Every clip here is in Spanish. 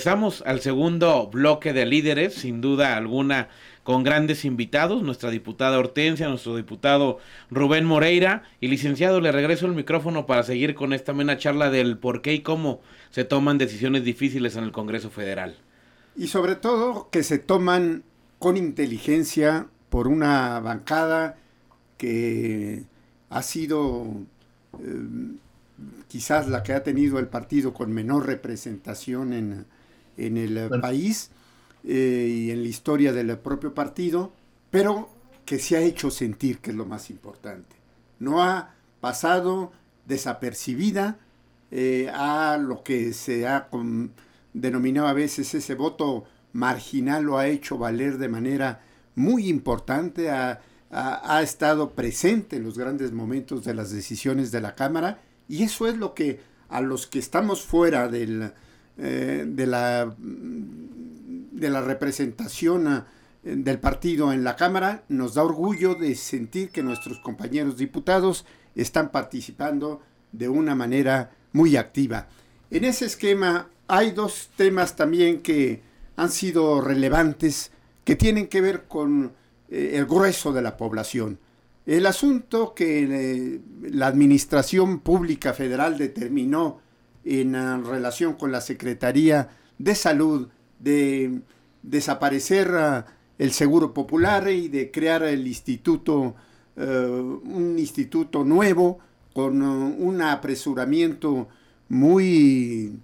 Regresamos al segundo bloque de líderes, sin duda alguna con grandes invitados, nuestra diputada Hortensia, nuestro diputado Rubén Moreira y licenciado, le regreso el micrófono para seguir con esta mena charla del por qué y cómo se toman decisiones difíciles en el Congreso Federal. Y sobre todo que se toman con inteligencia por una bancada que ha sido eh, quizás la que ha tenido el partido con menor representación en, en el país eh, y en la historia del propio partido, pero que se ha hecho sentir, que es lo más importante. No ha pasado desapercibida eh, a lo que se ha denominado a veces ese voto marginal, lo ha hecho valer de manera muy importante, ha, ha estado presente en los grandes momentos de las decisiones de la Cámara y eso es lo que a los que estamos fuera del, eh, de, la, de la representación eh, del partido en la Cámara, nos da orgullo de sentir que nuestros compañeros diputados están participando de una manera muy activa. En ese esquema hay dos temas también que han sido relevantes que tienen que ver con eh, el grueso de la población. El asunto que la Administración Pública Federal determinó en relación con la Secretaría de Salud de desaparecer ah, el Seguro Popular y de crear el instituto, eh, un instituto nuevo con uh, un apresuramiento muy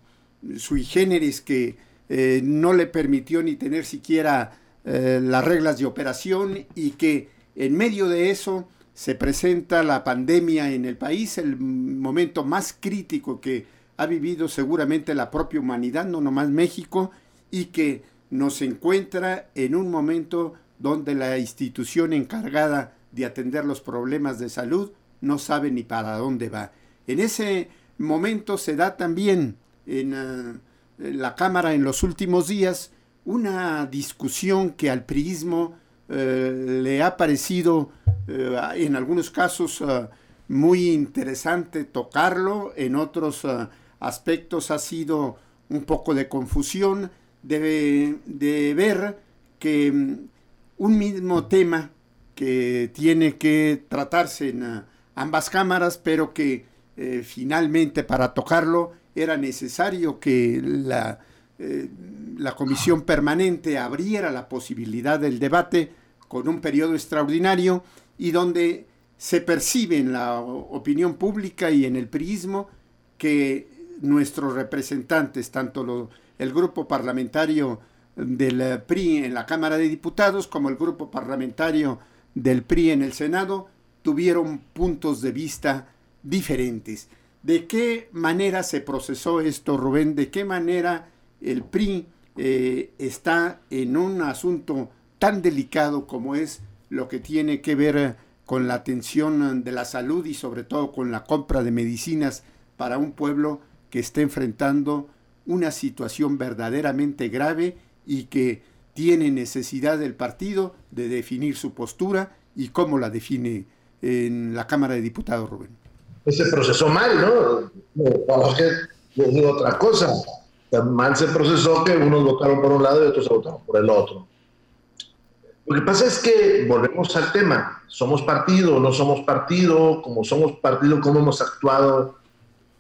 sui generis que eh, no le permitió ni tener siquiera eh, las reglas de operación y que en medio de eso se presenta la pandemia en el país, el momento más crítico que ha vivido seguramente la propia humanidad, no nomás México, y que nos encuentra en un momento donde la institución encargada de atender los problemas de salud no sabe ni para dónde va. En ese momento se da también en, eh, la Cámara en los últimos días una discusión que al priismo eh, le ha parecido eh, en algunos casos muy interesante tocarlo, en otros aspectos ha sido un poco de confusión, de, de ver que mm, un mismo tema que tiene que tratarse en ah, ambas cámaras, pero que eh, finalmente para tocarlo era necesario que la, eh, la comisión permanente abriera la posibilidad del debate con un periodo extraordinario y donde se percibe en la opinión pública y en el prismo que nuestros representantes, tanto el grupo parlamentario del PRI en la Cámara de Diputados como el grupo parlamentario del PRI en el Senado, tuvieron puntos de vista diferentes. ¿De qué manera se procesó esto, Rubén? ¿De qué manera el PRI eh, está en un asunto tan delicado como es lo que tiene que ver con la atención de la salud y sobre todo con la compra de medicinas para un pueblo que está enfrentando una situación verdaderamente grave y que tiene necesidad del partido de definir su postura y cómo la define en la Cámara de Diputados, Rubén. Se procesó mal, ¿no? Vamos que digo otra cosa. Mal se procesó que unos votaron por un lado y otros votaron por el otro. Lo que pasa es que volvemos al tema. ¿Somos partido no somos partido? Como somos partido, ¿cómo hemos actuado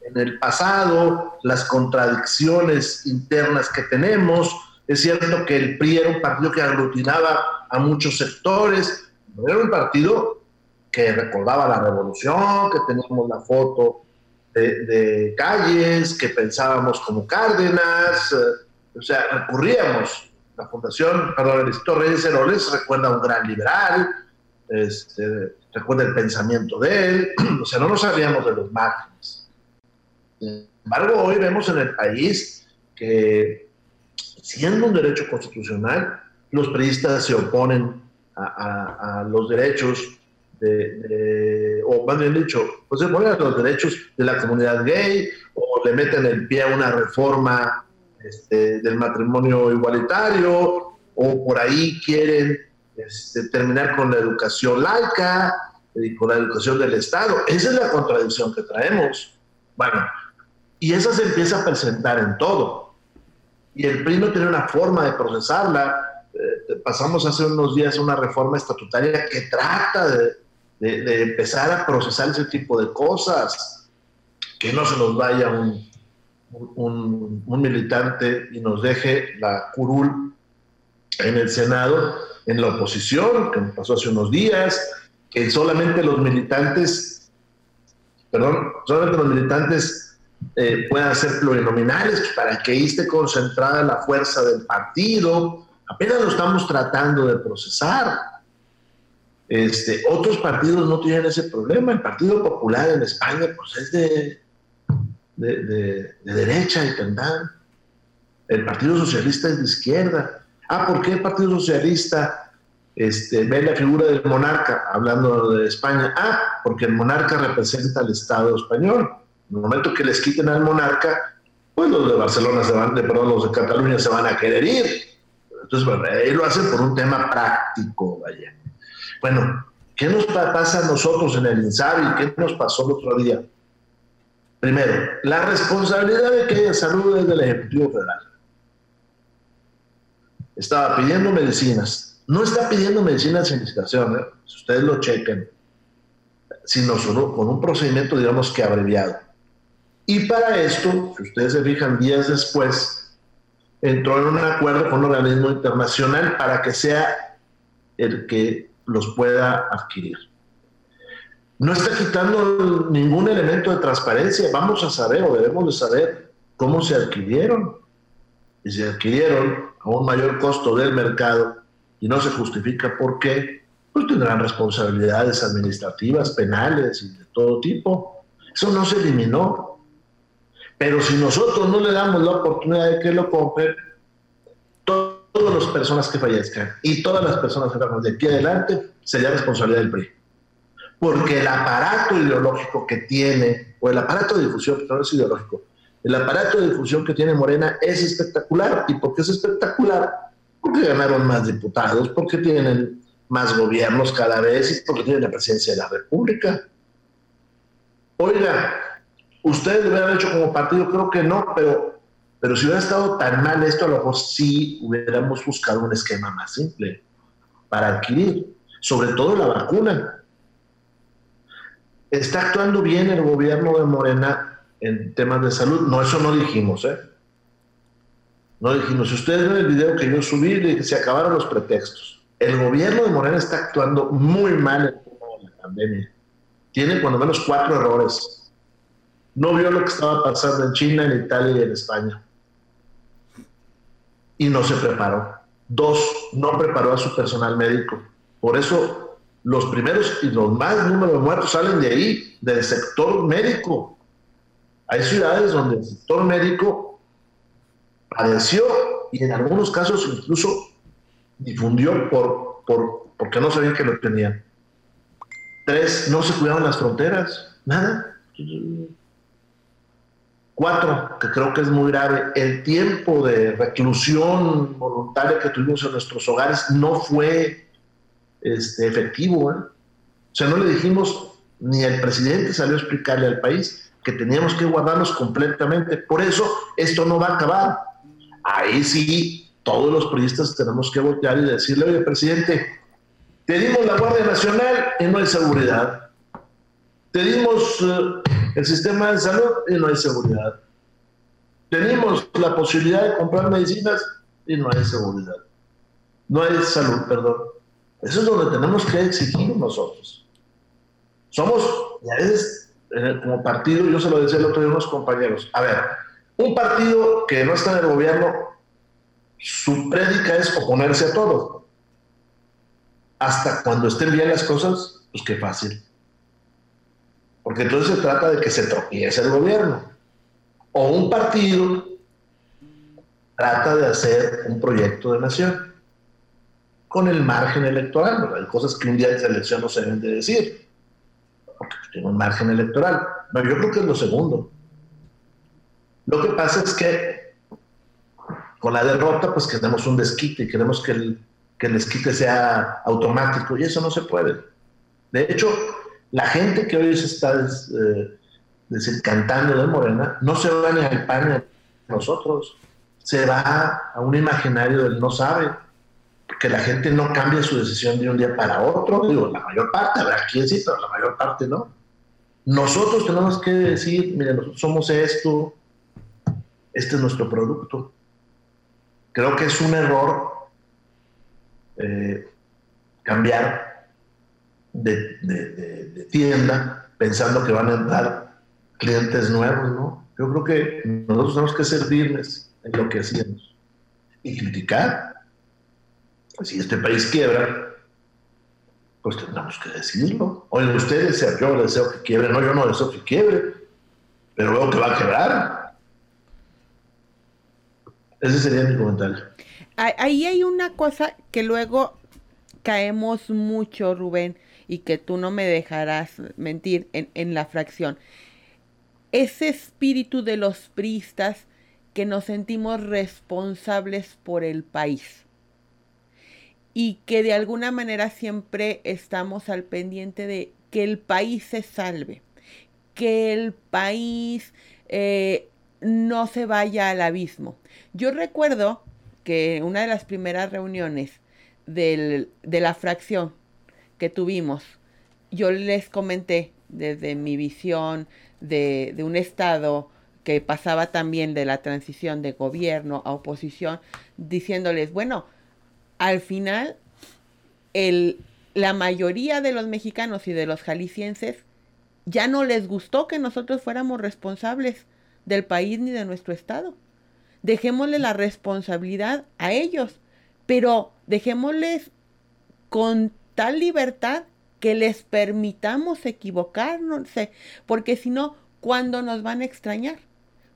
en el pasado, las contradicciones internas que tenemos. Es cierto que el PRI era un partido que aglutinaba a muchos sectores, era un partido que recordaba la revolución, que teníamos la foto de, calles, que pensábamos como Cárdenas, eh, o sea, recurríamos. La fundación, perdón, el Reyes Heroles recuerda a un gran liberal, este, recuerda el pensamiento de él, o sea, no nos sabíamos de los márgenes. Sin embargo, hoy vemos en el país que, siendo un derecho constitucional, los periodistas se oponen a, los derechos de, o más bien dicho, pues se oponen a los derechos de la comunidad gay, o le meten el pie a una reforma este, del matrimonio igualitario, o por ahí quieren este, terminar con la educación laica y con la educación del Estado. Esa es la contradicción que traemos. Bueno, y eso se empieza a presentar en todo. y el PRI no tiene una forma de procesarla. Eh, pasamos hace unos días una reforma estatutaria que trata de, de, empezar a procesar ese tipo de cosas, que no se nos vaya un, un, un militante y nos deje la curul en el Senado, en la oposición, que pasó hace unos días, que solamente los militantes, perdón, solamente los militantes eh, puedan ser plurinominales para que esté concentrada la fuerza del partido. Apenas lo estamos tratando de procesar. Este, otros partidos no tienen ese problema. El Partido Popular en España pues es de, de derecha y tendrán. El Partido Socialista es de izquierda. Ah, ¿por qué el Partido Socialista este, ve la figura del monarca, hablando de España? Ah, porque el monarca representa al Estado español. En el momento que les quiten al monarca, pues los de Barcelona se van, de, perdón, los de Cataluña se van a querer ir. Entonces, bueno, ahí lo hacen por un tema práctico, vaya. Bueno, ¿qué nos pasa a nosotros en el INSABI? ¿Qué nos pasó el otro día? Primero, la responsabilidad de que haya salud es del Ejecutivo Federal estaba pidiendo medicinas. No está pidiendo medicinas sin licitación, ¿eh? si ustedes lo chequen, sino solo con un procedimiento, digamos que abreviado. Y para esto, si ustedes se fijan días después, entró en un acuerdo con un organismo internacional para que sea el que los pueda adquirir. No está quitando ningún elemento de transparencia. Vamos a saber o debemos de saber cómo se adquirieron. Y se adquirieron a un mayor costo del mercado y no se justifica por qué, pues tendrán responsabilidades administrativas, penales y de todo tipo. Eso no se eliminó. Pero si nosotros no le damos la oportunidad de que lo compren, todas las personas que fallezcan y todas las personas que van de aquí adelante sería responsabilidad del PRI. Porque el aparato ideológico que tiene, o el aparato de difusión, no es ideológico, el aparato de difusión que tiene Morena es espectacular. ¿Y por qué es espectacular? Porque ganaron más diputados, porque tienen más gobiernos cada vez y porque tienen la presidencia de la República. Oiga, ustedes lo hubieran hecho como partido, creo que no, pero, pero si hubiera estado tan mal esto, a lo mejor sí hubiéramos buscado un esquema más simple para adquirir, sobre todo la vacuna. Está actuando bien el gobierno de Morena en temas de salud. No, eso no dijimos, ¿eh? No dijimos. Si ustedes ven el video que yo subí, se acabaron los pretextos. El gobierno de Morena está actuando muy mal en la pandemia. Tiene cuando menos cuatro errores. No vio lo que estaba pasando en China, en Italia y en España. Y no se preparó. Dos, no preparó a su personal médico. Por eso los primeros y los más números muertos salen de ahí, del sector médico hay ciudades donde el sector médico padeció y en algunos casos incluso difundió por, por, porque no sabían que lo tenían. Tres, no se cuidaban las fronteras, nada. Cuatro, que creo que es muy grave, el tiempo de reclusión voluntaria que tuvimos en nuestros hogares no fue este, efectivo. ¿eh? O sea, no le dijimos, ni el presidente salió a explicarle al país que teníamos que guardarnos completamente. Por eso esto no va a acabar. Ahí sí, todos los periodistas tenemos que voltear y decirle, oye, presidente, te dimos la Guardia Nacional y no hay seguridad. Te dimos eh, el sistema de salud y no hay seguridad. Tenemos la posibilidad de comprar medicinas y no hay seguridad. No hay salud, perdón. Eso es donde tenemos que exigir nosotros. Somos, y a veces como partido, yo se lo decía el otro día a unos compañeros, a ver, un partido que no está en el gobierno, su prédica es oponerse a todo. Hasta cuando estén bien las cosas, pues qué fácil. Porque entonces se trata de que se tropiece el gobierno. O un partido trata de hacer un proyecto de nación con el margen electoral. Hay cosas que un día de elección no se deben de decir porque tiene un margen electoral. No, yo creo que es lo segundo. Lo que pasa es que con la derrota, pues queremos un desquite y queremos que el, que el desquite sea automático y eso no se puede. De hecho, la gente que hoy se está eh, desencantando de Morena no se va ni al pan ni nosotros. se va a un imaginario del no sabe, que la gente no cambia su decisión de un día para otro, digo, la mayor parte, habrá quien sí, pero la mayor parte no. Nosotros tenemos que decir, mire, nosotros somos esto, este es nuestro producto. Creo que es un error eh, cambiar de, tienda pensando que van a entrar clientes nuevos, ¿no? Yo creo que nosotros tenemos que ser firmes en lo que hacemos y criticar. Si este país quiebra, pues tendremos que decirlo. Oye, ustedes, yo deseo que quiebre, no, yo no deseo que quiebre, pero veo que va a quebrar. Ese sería mi comentario. Ahí hay una cosa que luego caemos mucho, Rubén, y que tú no me dejarás mentir en, en la fracción. Ese espíritu de los priistas que nos sentimos responsables por el país y que de alguna manera siempre estamos al pendiente de que el país se salve, que el país eh, no se vaya al abismo. Yo recuerdo que una de las primeras reuniones de la fracción que tuvimos, yo les comenté desde mi visión de, un Estado que pasaba también de la transición de gobierno a oposición, diciéndoles, bueno, al final el, la mayoría de los mexicanos y de los jaliscienses ya no les gustó que nosotros fuéramos responsables del país ni de nuestro Estado. Dejémosle la responsabilidad a ellos, pero dejémosles con tal libertad que les permitamos equivocarnos, porque si no, ¿cuándo nos van a extrañar?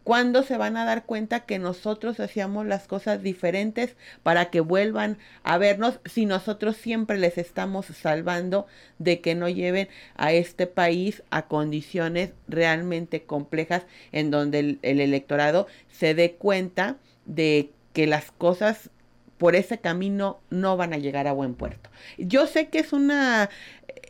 ¿Cuándo se van a dar cuenta que nosotros hacíamos las cosas diferentes para que vuelvan a vernos si nosotros siempre les estamos salvando de que no lleven a este país a condiciones realmente complejas en donde el, el electorado se dé cuenta de que las cosas por ese camino no van a llegar a buen puerto. Yo sé que es una...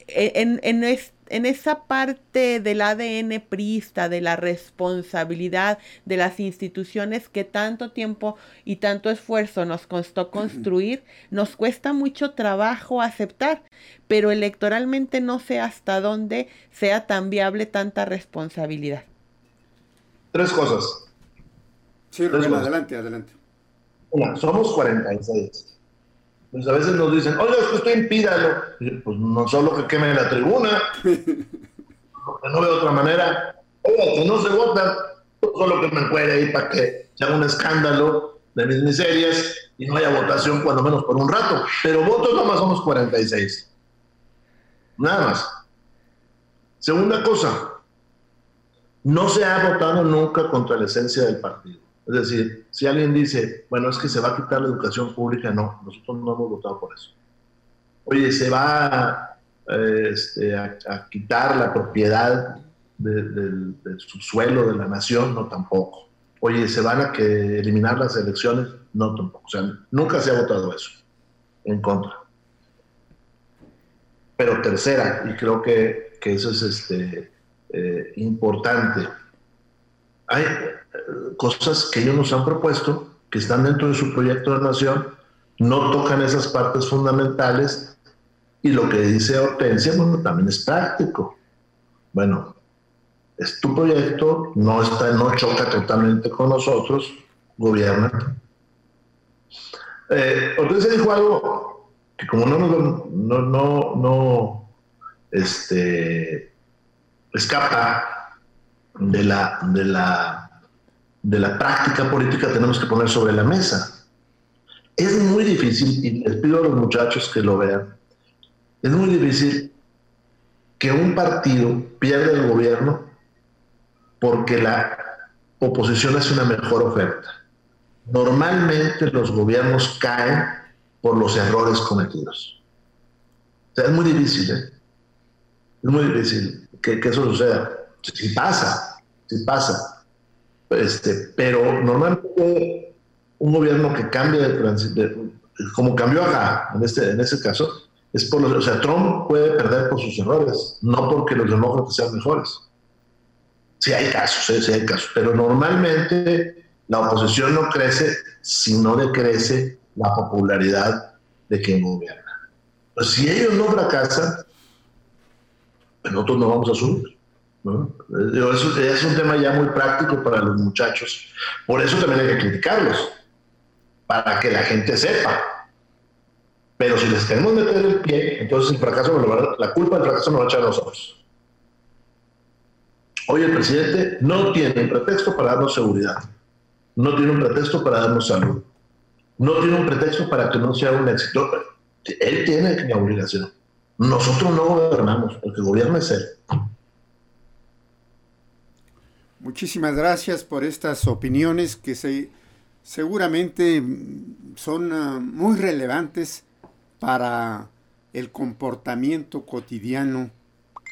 En, en, en esa parte del ADN priista, de la responsabilidad de las instituciones que tanto tiempo y tanto esfuerzo nos costó construir, nos cuesta mucho trabajo aceptar, pero electoralmente no sé hasta dónde sea tan viable tanta responsabilidad. Tres cosas. Sí, adelante, adelante. Una, somos 46 pues a veces nos dicen, oye, es que usted impídalo. pues no solo que queme la tribuna, porque no veo otra manera. Oye, que no se vota, solo que me puede ahí para que se haga un escándalo de mis miserias y no haya votación cuando menos por un rato. Pero votos nomás somos 46. Nada más. Segunda cosa, no se ha votado nunca contra la esencia del partido. Es decir, si alguien dice, bueno, es que se va a quitar la educación pública, no, nosotros no hemos votado por eso. Oye, se va este, a, quitar la propiedad del subsuelo de la nación, no tampoco. Oye, ¿se van a que eliminar las elecciones? No tampoco. O sea, nunca se ha votado eso, en contra. Pero tercera, y creo que, que eso es este, eh, importante, hay cosas que ellos nos han propuesto, que están dentro de su proyecto de nación, no tocan esas partes fundamentales y lo que dice Hortensia, bueno, también es práctico. Bueno, es tu proyecto, no, está, no choca totalmente con nosotros, gobierna. Eh, Hortensia dijo algo que como no, no, no, no este, escapa de la, de la, de la práctica política tenemos que poner sobre la mesa. Es muy difícil, y les pido a los muchachos que lo vean, es muy difícil que un partido pierda el gobierno porque la oposición hace una mejor oferta. Normalmente los gobiernos caen por los errores cometidos. O sea, es muy difícil, ¿eh? Es muy difícil que, que eso suceda. Si pasa, si pasa. Este, pero normalmente un gobierno que cambia de, como cambió acá, en este, en este caso, es por los, o sea, Trump puede perder por sus errores, no porque los demócratas sean mejores. Sí hay casos, ¿eh? sí hay casos, pero normalmente la oposición no crece si no decrece la popularidad de quien gobierna. Pues si ellos no fracasan, pues nosotros no vamos a subir. Es un tema ya muy práctico para los muchachos. Por eso también hay que criticarlos, para que la gente sepa. Pero si les queremos meter el pie, entonces el fracaso, la culpa del fracaso nos va a echar a nosotros. Hoy el presidente no tiene un pretexto para darnos seguridad, no tiene un pretexto para darnos salud, no tiene un pretexto para que no sea un éxito. Él tiene la obligación. Nosotros no gobernamos, el que gobierna es él. Muchísimas gracias por estas opiniones que se, seguramente son uh, muy relevantes para el comportamiento cotidiano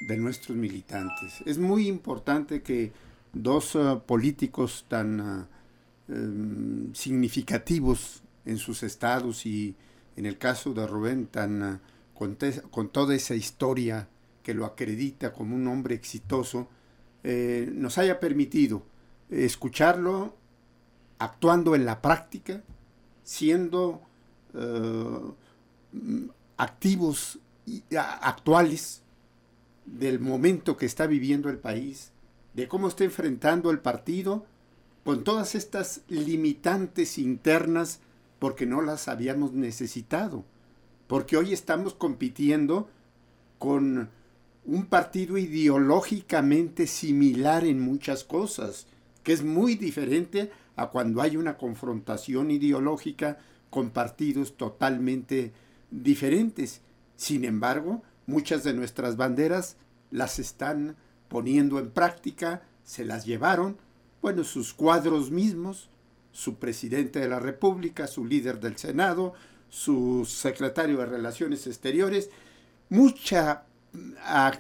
de nuestros militantes. Es muy importante que dos uh, políticos tan uh, significativos en sus estados y en el caso de Rubén tan con, toda esa historia que lo acredita como un hombre exitoso, eh, nos haya permitido escucharlo actuando en la práctica, siendo activos y actuales del momento que está viviendo el país, de cómo está enfrentando el partido con todas estas limitantes internas porque no las habíamos necesitado, porque hoy estamos compitiendo con un partido ideológicamente similar en muchas cosas, que es muy diferente a cuando hay una confrontación ideológica con partidos totalmente diferentes. Sin embargo, Muchas de nuestras banderas las están poniendo en práctica, se las llevaron, bueno, sus cuadros mismos, su presidente de la República, su líder del Senado, su secretario de Relaciones Exteriores, mucha ah,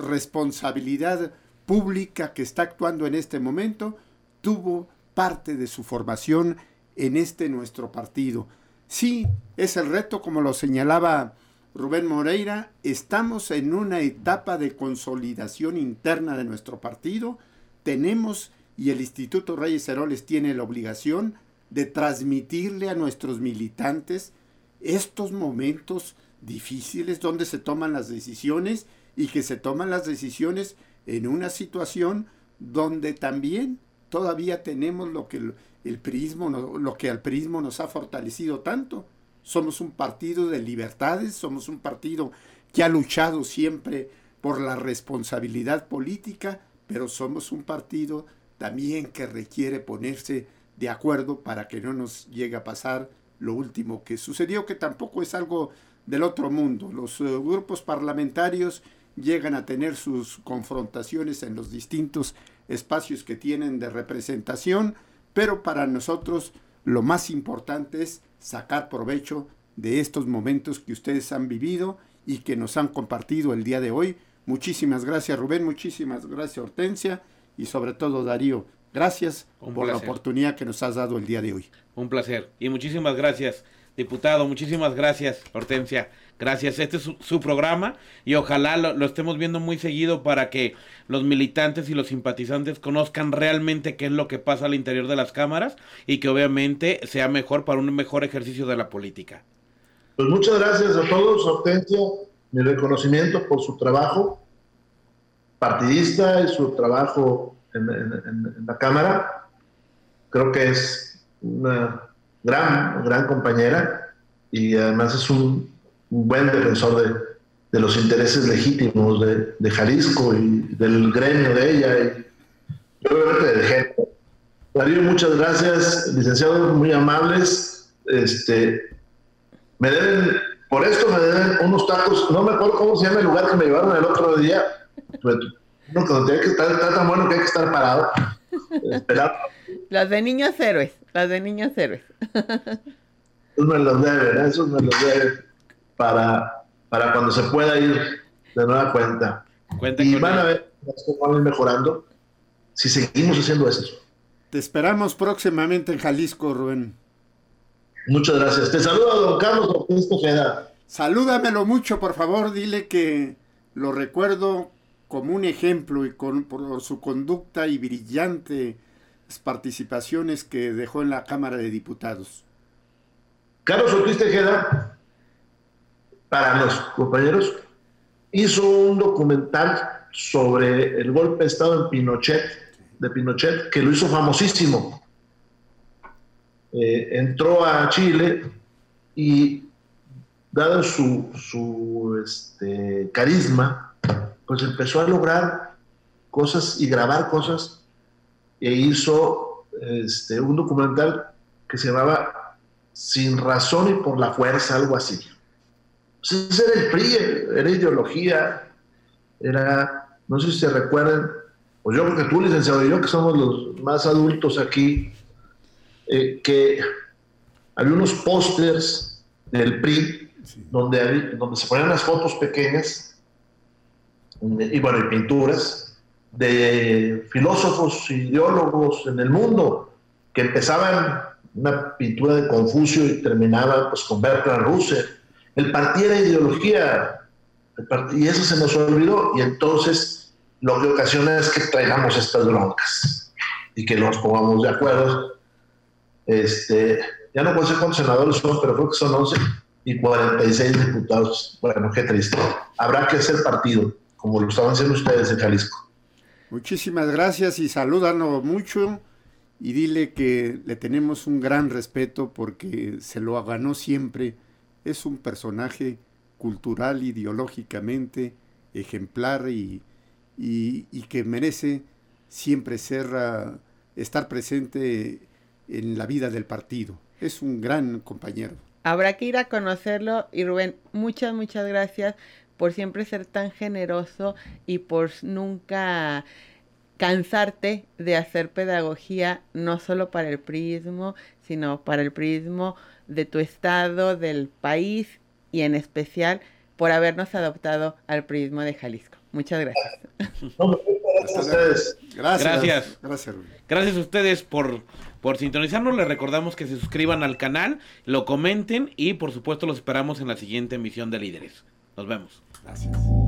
responsabilidad pública que está actuando en este momento, tuvo parte de su formación en este nuestro partido. Sí, es el reto, como lo señalaba Rubén Moreira, estamos en una etapa de consolidación interna de nuestro partido. Tenemos, y el Instituto Reyes Heroles tiene la obligación de transmitirle a nuestros militantes estos momentos difíciles donde se toman las decisiones y que se toman las decisiones en una situación donde también todavía tenemos lo que el, lo que al prismo nos ha fortalecido tanto, somos un partido de libertades, somos un partido que ha luchado siempre por la responsabilidad política, pero somos un partido también que requiere ponerse de acuerdo para que no nos llegue a pasar lo último que sucedió, que tampoco es algo del otro mundo. Los eh, grupos parlamentarios llegan a tener sus confrontaciones en los distintos espacios que tienen de representación, pero para nosotros lo más importante es sacar provecho de estos momentos que ustedes han vivido y que nos han compartido el día de hoy. Muchísimas gracias Rubén, muchísimas gracias Hortensia y sobre todo Darío. Gracias por la oportunidad que nos has dado el día de hoy. Un placer y muchísimas gracias diputado, muchísimas gracias Hortensia. Gracias, este es su, programa y ojalá lo, estemos viendo muy seguido para que los militantes y los simpatizantes conozcan realmente qué es lo que pasa al interior de las cámaras y que obviamente sea mejor para un mejor ejercicio de la política. Pues muchas gracias a todos, Hortensia, mi reconocimiento por su trabajo partidista y su trabajo en, en la Cámara. Creo que es una gran, gran compañera y además es un buen defensor de, de los intereses legítimos de, de, Jalisco y del gremio de ella y obviamente del género. Darío, muchas gracias, licenciados muy amables. Este, me deben, por esto me deben unos tacos, no me acuerdo cómo se llama el lugar que me llevaron el otro día. No, que estar, está tan bueno que hay que estar parado. Esperar. Las de niños héroes, las de niños héroes. Esos me los deben, esos me los deben para, para cuando se pueda ir de nueva cuenta. y van a ver cómo van mejorando si seguimos haciendo eso. Te esperamos próximamente en Jalisco, Rubén. Muchas gracias. Te saludo don Carlos Ortiz Tejeda. Salúdamelo mucho, por favor. Dile que lo recuerdo como un ejemplo y con, por su conducta y brillante participaciones que dejó en la Cámara de Diputados. Carlos Ortiz Tejeda, para los compañeros, hizo un documental sobre el golpe de Estado en Pinochet, de Pinochet, que lo hizo famosísimo. Eh, entró a Chile y, dado su, su este, carisma, pues empezó a lograr cosas y grabar cosas e hizo este, un documental que se llamaba Sin razón y por la fuerza, algo así. Pues ese era el PRI, era ideología, era, no sé si se recuerdan, pues yo creo que tú, licenciado, y yo, que somos los más adultos aquí, eh, que había unos pósters del PRI donde, donde se ponían las fotos pequeñas y bueno, y pinturas de filósofos, ideólogos en el mundo que empezaban una pintura de Confucio y terminaban pues, con Bertrand Russell. El partido era ideología y eso se nos olvidó y entonces lo que ocasiona es que traigamos estas broncas y que nos pongamos de acuerdo. Este, ya no sé cuántos senadores son, pero creo que son 11 y 46 diputados. Bueno, qué triste. Habrá que hacer partido, como lo estaban haciendo ustedes en Jalisco. Muchísimas gracias y salúdanos mucho y dile que le tenemos un gran respeto porque se lo ganó siempre. Es un personaje cultural, ideológicamente ejemplar y, y, que merece siempre ser, uh, estar presente en la vida del partido. Es un gran compañero. Habrá que ir a conocerlo y Rubén, muchas, muchas gracias por siempre ser tan generoso y por nunca cansarte de hacer pedagogía no solo para el prismo, sino para el prismo de tu estado, del país y en especial por habernos adoptado al prismo de Jalisco. Muchas gracias. gracias a ustedes. Gracias. Gracias. a ustedes por, por sintonizarnos. Les recordamos que se suscriban al canal, lo comenten y por supuesto los esperamos en la siguiente emisión de Líderes. Nos vemos. Gracias.